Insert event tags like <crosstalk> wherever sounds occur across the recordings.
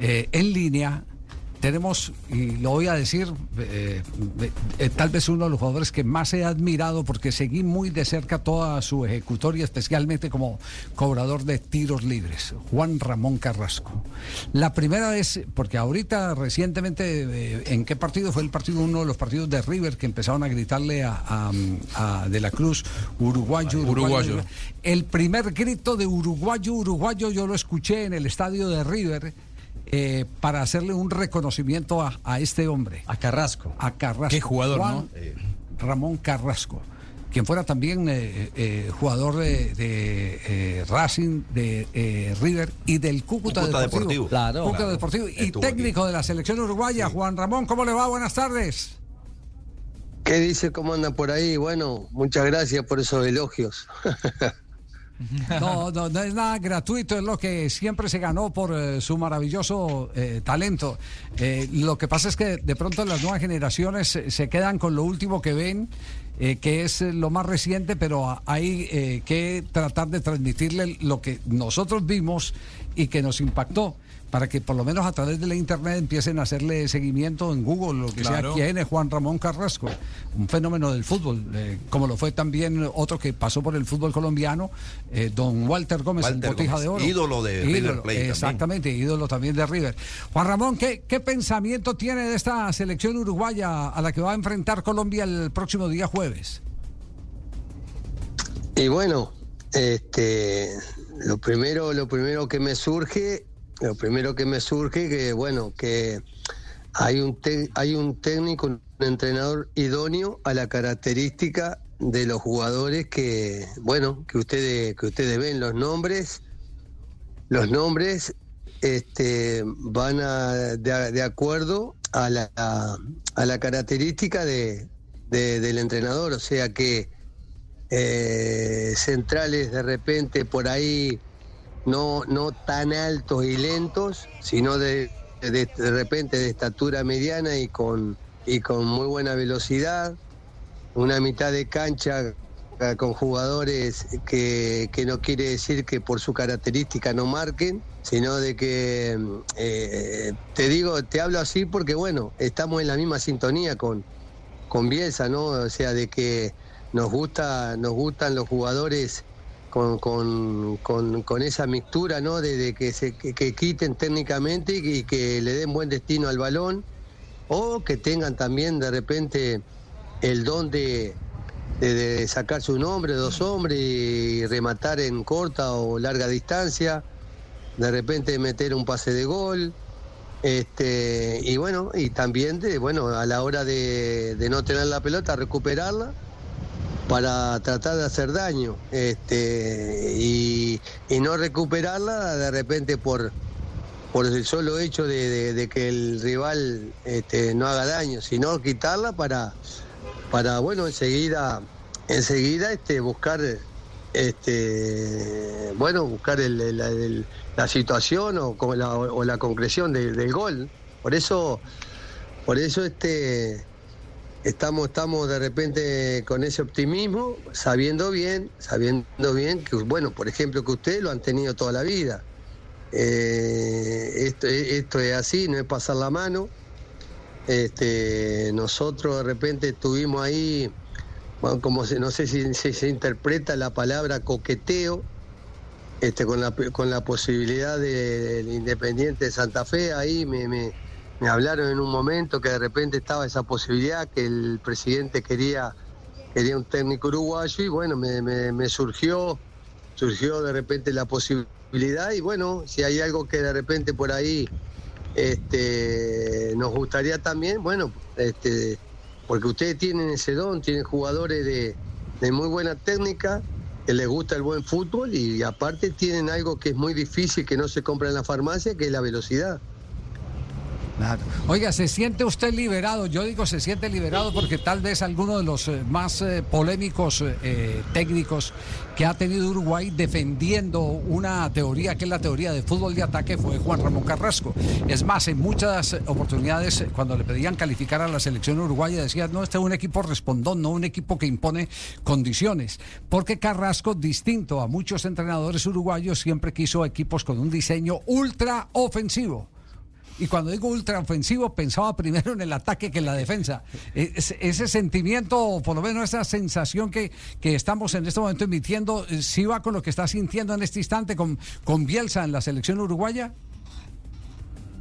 eh, en línea tenemos, y lo voy a decir, eh, eh, tal vez uno de los jugadores que más he admirado porque seguí muy de cerca toda su ejecutoria, especialmente como cobrador de tiros libres, Juan Ramón Carrasco. La primera vez, porque ahorita recientemente, eh, ¿en qué partido? Fue el partido, uno de los partidos de River que empezaron a gritarle a, a De la Cruz, uruguayo, uruguayo. El primer grito de uruguayo, uruguayo, yo lo escuché en el estadio de River eh, para hacerle un reconocimiento a, este hombre. A Carrasco. A Carrasco. Qué jugador, Juan Ramón Carrasco. Quien fuera también eh, eh, jugador de, Racing, de River y del Cúcuta, Deportivo. Cúcuta Deportivo y técnico de la selección uruguaya. Juan Ramón, ¿cómo le va? Buenas tardes. ¿Qué dice? ¿Cómo anda por ahí? Bueno, muchas gracias por esos elogios. <laughs> <laughs> No, no, no es nada gratuito, es lo que siempre se ganó por eh, su maravilloso eh, talento. Eh, lo que pasa es que de pronto las nuevas generaciones se quedan con lo último que ven, que es lo más reciente, pero hay que tratar de transmitirle lo que nosotros vimos y que nos impactó para que por lo menos a través de la internet empiecen a hacerle seguimiento en Google, lo que sea, quién es Juan Ramón Carrasco, un fenómeno del fútbol, eh, como lo fue también otro que pasó por el fútbol colombiano, eh, don Walter Gómez, en Botija de Oro. Ídolo de River Plate. Exactamente, ídolo también de River. Juan Ramón, ¿qué, ¿qué pensamiento tiene de esta selección uruguaya a la que va a enfrentar Colombia el próximo día jueves? Y bueno, este, lo primero, lo primero que me surge lo primero que me surge que, bueno, que hay un, hay un técnico, un entrenador idóneo a la característica de los jugadores que, bueno, que ustedes, que ustedes ven. Los nombres, los nombres este, van de, acuerdo a la, a, la característica de, del entrenador, o sea que eh, centrales de repente por ahí no, no tan altos y lentos, sino de, de, repente de estatura mediana y con, y con muy buena velocidad, una mitad de cancha eh, con jugadores que, que, no quiere decir que por su característica no marquen, sino de que, eh, te digo, te hablo así porque, bueno, estamos en la misma sintonía con, con Bielsa, ¿no? O sea, de que nos, gusta, nos gustan los jugadores con, con, con, esa mixtura, ¿no? De, que se que, quiten técnicamente y que le den buen destino al balón, o que tengan también de repente el don de, de, sacarse un hombre, dos hombres y rematar en corta o larga distancia, de repente meter un pase de gol. Este, y bueno, y también de, bueno, a la hora de, de no tener la pelota, recuperarla para tratar de hacer daño este, y, no recuperarla de repente por, por el solo hecho de, que el rival este, no haga daño, sino quitarla para, para bueno, enseguida, enseguida este, buscar este bueno buscar la situación o, la, o la concreción del gol. Por eso por eso este estamos, estamos de repente con ese optimismo, sabiendo bien, sabiendo bien que, bueno, por ejemplo, que ustedes lo han tenido toda la vida. Eh, esto, esto es así, no es pasar la mano. Este, nosotros de repente estuvimos ahí, bueno, como se, no sé si, se interpreta la palabra coqueteo, este, con, la, con la posibilidad del Independiente de Santa Fe, ahí me me hablaron en un momento que de repente estaba esa posibilidad, que el presidente quería, quería un técnico uruguayo y bueno, me, surgió, surgió de repente la posibilidad y bueno, si hay algo que de repente por ahí este, nos gustaría también, bueno, este, porque ustedes tienen ese don, tienen jugadores de, de muy buena técnica, que les gusta el buen fútbol y aparte tienen algo que es muy difícil, que no se compra en la farmacia, que es la velocidad. Oiga, ¿se siente usted liberado? Yo digo se siente liberado porque tal vez alguno de los eh, más eh, polémicos eh, técnicos que ha tenido Uruguay defendiendo una teoría que es la teoría de fútbol de ataque fue Juan Ramón Carrasco. Es más, en muchas oportunidades cuando le pedían calificar a la selección uruguaya decía, no, este es un equipo respondón, no un equipo que impone condiciones. Porque Carrasco, distinto a muchos entrenadores uruguayos, siempre quiso equipos con un diseño ultra ofensivo y cuando digo ultraofensivo pensaba primero en el ataque que en la defensa. E, ese, sentimiento, por lo menos esa sensación que, que estamos en este momento emitiendo, eh, ¿sí va con lo que está sintiendo en este instante con, con Bielsa en la selección uruguaya?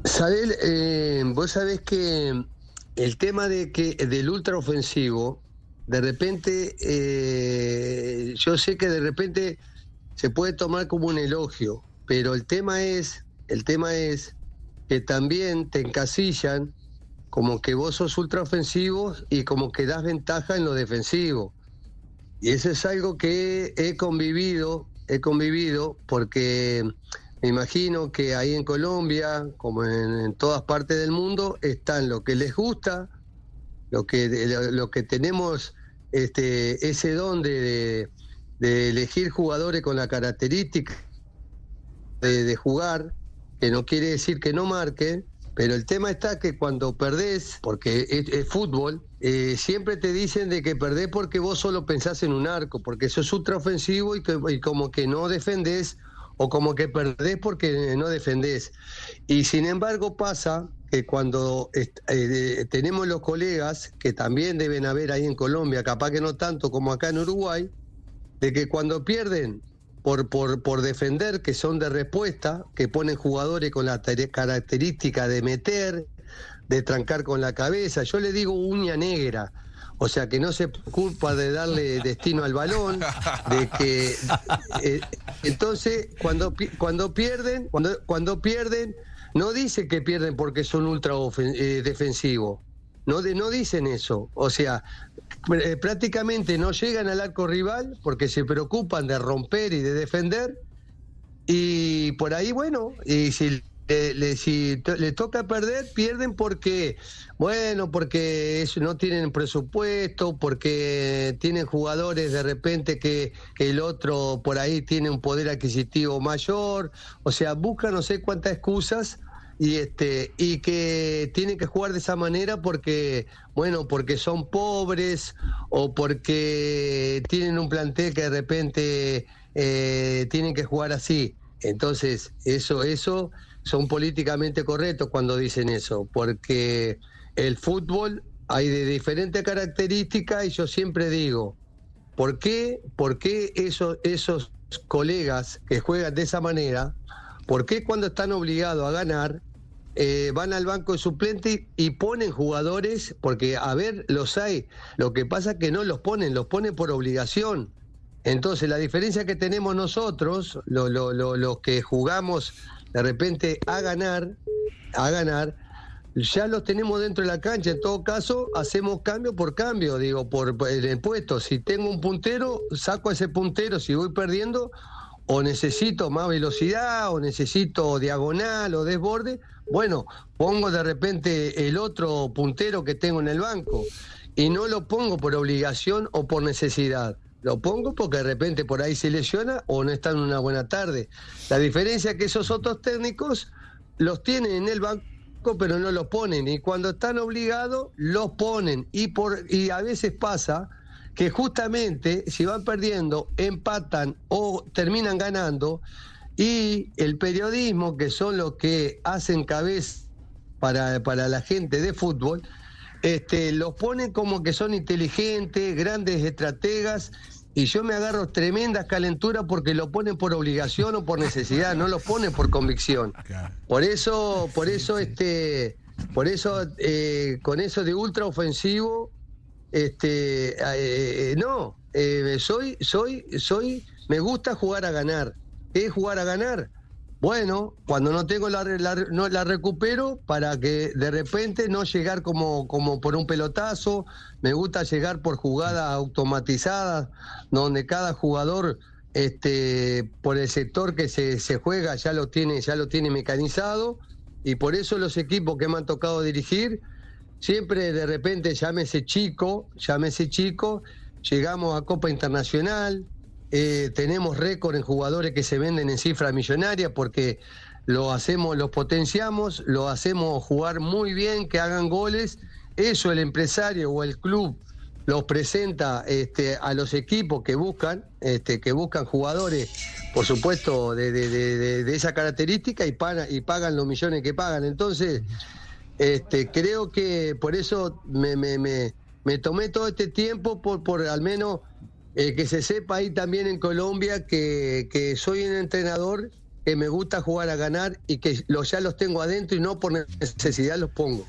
Sabel, eh, vos sabés que el tema de que del ultraofensivo, de repente, eh, yo sé que de repente se puede tomar como un elogio, pero el tema es, el tema es que también te encasillan como que vos sos ultraofensivo y como que das ventaja en lo defensivo. Y eso es algo que he convivido, he convivido porque me imagino que ahí en Colombia, como en, todas partes del mundo, están lo que les gusta, lo que, lo, que tenemos este, ese don de, de elegir jugadores con la característica de, jugar, que no quiere decir que no marquen, pero el tema está que cuando perdés, porque es, fútbol, eh, siempre te dicen de que perdés porque vos solo pensás en un arco, porque sos ultraofensivo y, y como que no defendés o como que perdés porque no defendés. Y sin embargo pasa que cuando eh, tenemos los colegas, que también deben haber ahí en Colombia, capaz que no tanto como acá en Uruguay, de que cuando pierden por, por, por defender, que son de respuesta, que ponen jugadores con la característica de meter, de trancar con la cabeza, yo le digo uña negra. O sea, que no se culpa de darle destino al balón, de que... Eh, entonces, cuando, cuando pierden, cuando, cuando pierden, no dice que pierden porque son ultra eh, defensivos. No, no dicen eso. O sea, eh, prácticamente no llegan al arco rival porque se preocupan de romper y de defender. Y por ahí, bueno, y si le, si le toca perder, pierden porque, bueno, porque no tienen presupuesto, porque tienen jugadores de repente que, el otro por ahí tiene un poder adquisitivo mayor, o sea, buscan no sé cuántas excusas y este y que tienen que jugar de esa manera porque bueno porque son pobres o porque tienen un plantel que de repente eh, tienen que jugar así. Entonces eso eso son políticamente correctos cuando dicen eso porque el fútbol hay de diferentes características y yo siempre digo ¿por qué, por qué esos, esos colegas que juegan de esa manera ¿Por qué cuando están obligados a ganar eh, van al banco de suplente y ponen jugadores? Porque, a ver, los hay. Lo que pasa es que no los ponen, los ponen por obligación. Entonces, la diferencia que tenemos nosotros, los que jugamos de repente a ganar, a ganar, ya los tenemos dentro de la cancha. En todo caso, hacemos cambio por cambio, digo, por, el puesto. Si tengo un puntero, saco ese puntero. Si voy perdiendo, o necesito más velocidad, o necesito diagonal o desborde, bueno, pongo de repente el otro puntero que tengo en el banco y no lo pongo por obligación o por necesidad. Lo pongo porque de repente por ahí se lesiona o no está en una buena tarde. La diferencia es que esos otros técnicos los tienen en el banco pero no los ponen y cuando están obligados los ponen y por y a veces pasa que justamente si van perdiendo, empatan o terminan ganando, y el periodismo, que son los que hacen cabeza para, para la gente de fútbol, este, los ponen como que son inteligentes, grandes estrategas, y yo me agarro tremendas calenturas porque lo ponen por obligación o por necesidad, no lo ponen por convicción. Por eso, por eso, este, por eso, eh, con eso de ultra ofensivo, este, eh, no, eh, soy, soy, soy, me gusta jugar a ganar. ¿Qué es jugar a ganar? Bueno, cuando no tengo la, no, la recupero para que de repente no llegar como, como por un pelotazo. Me gusta llegar por jugadas automatizadas, donde cada jugador, este, por el sector que se, se juega, ya lo tiene, ya lo tiene mecanizado. Y por eso los equipos que me han tocado dirigir Siempre de repente, llámese chico, llámese chico, llegamos a Copa Internacional, eh, tenemos récord en jugadores que se venden en cifra millonaria porque lo hacemos, los potenciamos, lo hacemos jugar muy bien, que hagan goles. Eso el empresario o el club los presenta este, a los equipos que buscan, este, que buscan jugadores por supuesto, de, de, esa característica y, pagan, y pagan los millones que pagan. Entonces, este, creo que por eso me, me, me, tomé todo este tiempo por, por al menos eh, que se sepa ahí también en Colombia que, que soy un entrenador que me gusta jugar a ganar y que los, ya los tengo adentro y no por necesidad los pongo.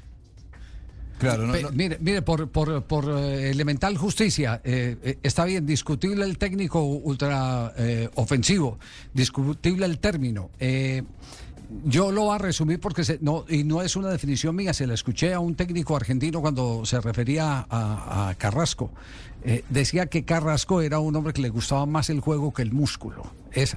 Claro, Mire, mire, por, por, por eh, elemental justicia, eh, eh, está bien, discutible el técnico ultra ofensivo, discutible el término. Yo lo voy a resumir porque no, y no es una definición mía, se la escuché a un técnico argentino cuando se refería a, a Carrasco. Decía que Carrasco era un hombre que le gustaba más el juego que el músculo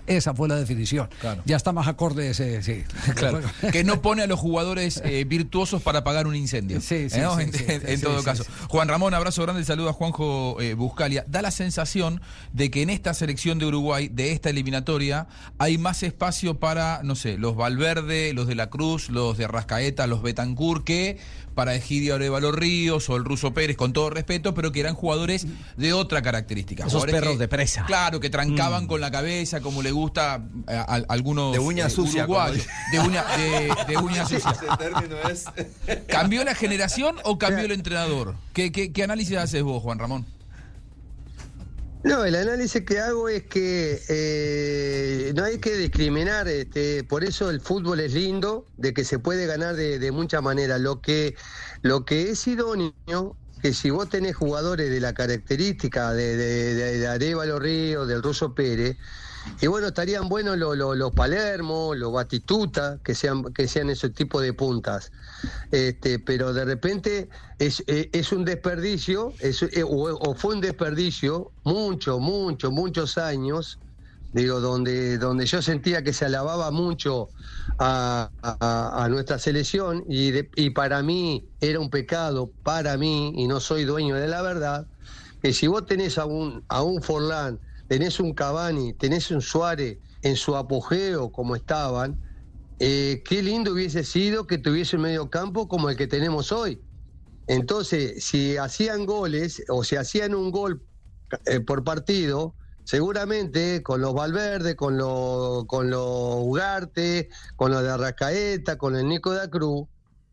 esa fue la definición. Ya está más acorde ese. Sí. <laughs> Claro. que no <laughs> pone a los jugadores eh, virtuosos para apagar un incendio. Sí, sí, en, todo caso. Juan Ramón, abrazo grande, saludo a Juanjo eh, Buscalia. Da la sensación de que en esta selección de Uruguay, de esta eliminatoria, hay más espacio para, no sé, los Valverde, los de la Cruz, los de Rascaeta, los Betancourt, que para Egidio Arevalo Ríos o el Ruso Pérez, con todo respeto, pero que eran jugadores de otra característica. Esos perros de presa. Claro, que trancaban mm. con la cabeza, como le gusta a, algunos de uña eh, sucia, De uña, de, uña <laughs> sucia. ¿Cambió la generación o cambió el entrenador? ¿Qué, qué, análisis haces vos, Juan Ramón? No, el análisis que hago es que eh, no hay que discriminar, este, por eso el fútbol es lindo, de que se puede ganar de, de muchas maneras. Lo que, lo que es idóneo que si vos tenés jugadores de la característica de, de, de, de Arevalo Río, del Ruso Pérez, y bueno, estarían buenos los Palermo, los Batistuta, que sean, que sean ese tipo de puntas. Este, pero de repente es, eh, es un desperdicio, es, eh, o, fue un desperdicio, mucho, mucho, muchos años, digo, donde, donde yo sentía que se alababa mucho a, nuestra selección y, y para mí era un pecado, para mí, y no soy dueño de la verdad, que si vos tenés a un, a un Forlán, tenés un Cavani, tenés un Suárez en su apogeo como estaban, eh, qué lindo hubiese sido que tuviese un medio campo como el que tenemos hoy. Entonces, si hacían goles o si hacían un gol eh, por partido, seguramente con los Valverde, con los con Ugarte, con los de Arrascaeta, con el Nico da Cruz,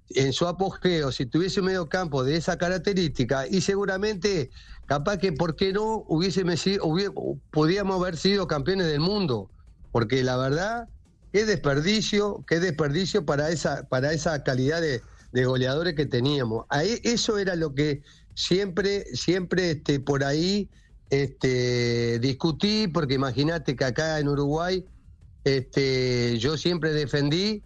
en su apogeo, si tuviese un medio campo de esa característica, y seguramente, capaz que, ¿por qué no hubiésemos podíamos haber sido campeones del mundo? Porque la verdad, qué desperdicio, qué desperdicio para esa, para esa calidad de, goleadores que teníamos. Ahí, eso era lo que siempre, siempre este, por ahí este, discutí, porque imagínate que acá en Uruguay este, yo siempre defendí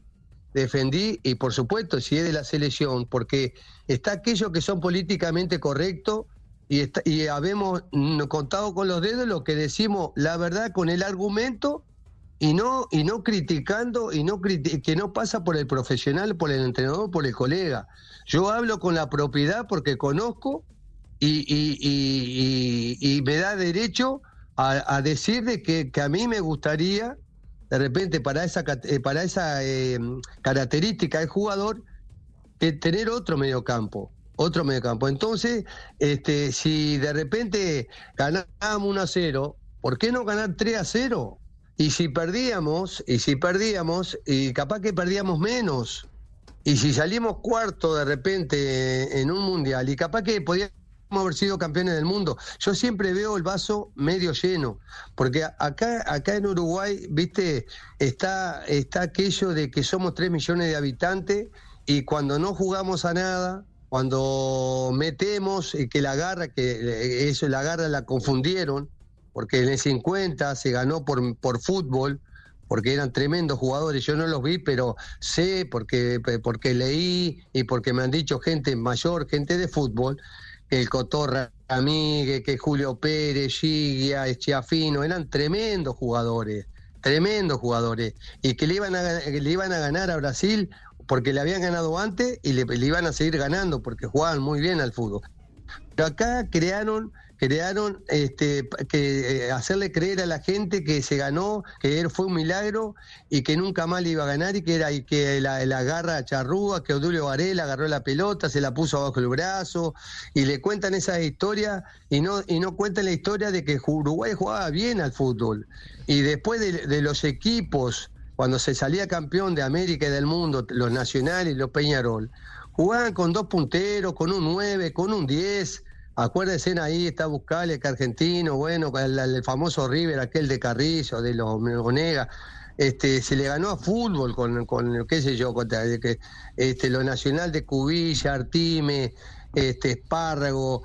defendí y por supuesto si es de la selección, porque está aquellos que son políticamente correctos y, está, y habemos contado con los dedos lo que decimos la verdad con el argumento y no y no criticando y no que no pasa por el profesional, por el entrenador, por el colega. Yo hablo con la propiedad porque conozco y, y, y, me da derecho a, decir de que, que a mí me gustaría de repente para esa, eh, para esa eh, característica del jugador, tener otro mediocampo, otro mediocampo. Entonces, este, si de repente ganábamos 1 a 0, ¿por qué no ganar 3 a 0? Y si perdíamos, y si perdíamos, y capaz que perdíamos menos, y si salimos cuarto de repente en un mundial, y capaz que podíamos haber sido campeones del mundo. Yo siempre veo el vaso medio lleno, porque acá, acá en Uruguay, viste, está, está aquello de que somos 3 millones de habitantes y cuando no jugamos a nada, cuando metemos y que la garra, que eh, eso la garra la confundieron, porque en el 50 se ganó por, por fútbol, porque eran tremendos jugadores, yo no los vi, pero sé porque, porque leí y porque me han dicho gente mayor, gente de fútbol, el Cotorra Ramírez, que Julio Pérez, Gigia, Eschiafino, eran tremendos jugadores, tremendos jugadores, y que le iban a, le iban a ganar a Brasil porque le habían ganado antes y le, iban a seguir ganando porque jugaban muy bien al fútbol. Acá crearon crearon este, que eh, hacerle creer a la gente que se ganó, que él fue un milagro y que nunca más le iba a ganar y que era y que la, la agarra charrúa, que Odulio Varela agarró la pelota, se la puso abajo el brazo y le cuentan esas historias y no y no cuentan la historia de que Uruguay jugaba bien al fútbol y después de, los equipos cuando se salía campeón de América y del mundo, los nacionales los Peñarol, jugaban con dos punteros, con un 9, con un 10. Acuérdense ahí, está Buscale, que argentino, bueno, el, el, famoso River, aquel de Carrillo, de los Onega. Este, se le ganó a fútbol con, con qué sé yo, con, que, este, lo nacional de Cubilla, Artime, este, Espárrago,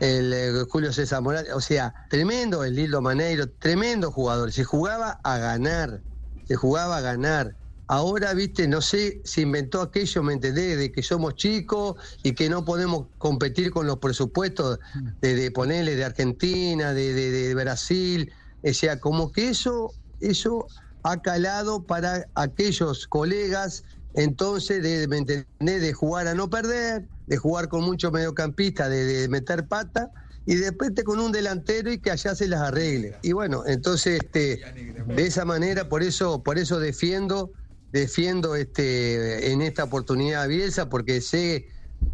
el, el, Julio César Morales, o sea, tremendo el Lildo Maneiro, tremendo jugador, se jugaba a ganar, se jugaba a ganar. Ahora, viste, no sé, se inventó aquello, ¿me entendés? De que somos chicos y que no podemos competir con los presupuestos de, de ponerle de Argentina, de, de, de, Brasil. O sea, como que eso, eso ha calado para aquellos colegas, entonces, de, ¿me entendés? De jugar a no perder, de jugar con muchos mediocampistas, de, de meter pata y después te con un delantero y que allá se las arregle. Y bueno, entonces este, de esa manera, por eso, por eso defiendo defiendo este, en esta oportunidad a Bielsa porque sé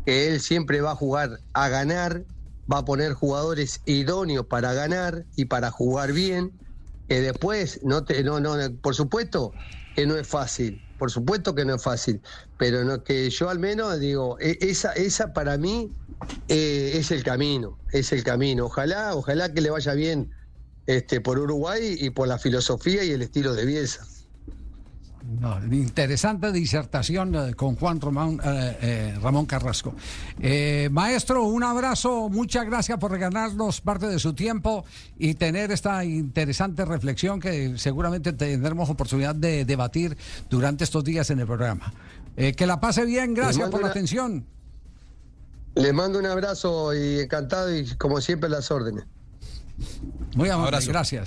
que él siempre va a jugar a ganar, va a poner jugadores idóneos para ganar y para jugar bien, que después, no te, no, no, por supuesto que no es fácil, por supuesto que no es fácil, pero no, que yo al menos digo, esa, esa para mí eh, es el camino, es el camino. Ojalá, ojalá que le vaya bien este, por Uruguay y por la filosofía y el estilo de Bielsa. No, interesante disertación eh, con Juan Román, eh, eh, Ramón Carrasco. Eh, maestro, un abrazo, muchas gracias por regalarnos parte de su tiempo y tener esta interesante reflexión que seguramente tendremos oportunidad de debatir durante estos días en el programa. que la pase bien, gracias por una... la atención. Le mando un abrazo y encantado y como siempre las órdenes. Muy amable, gracias.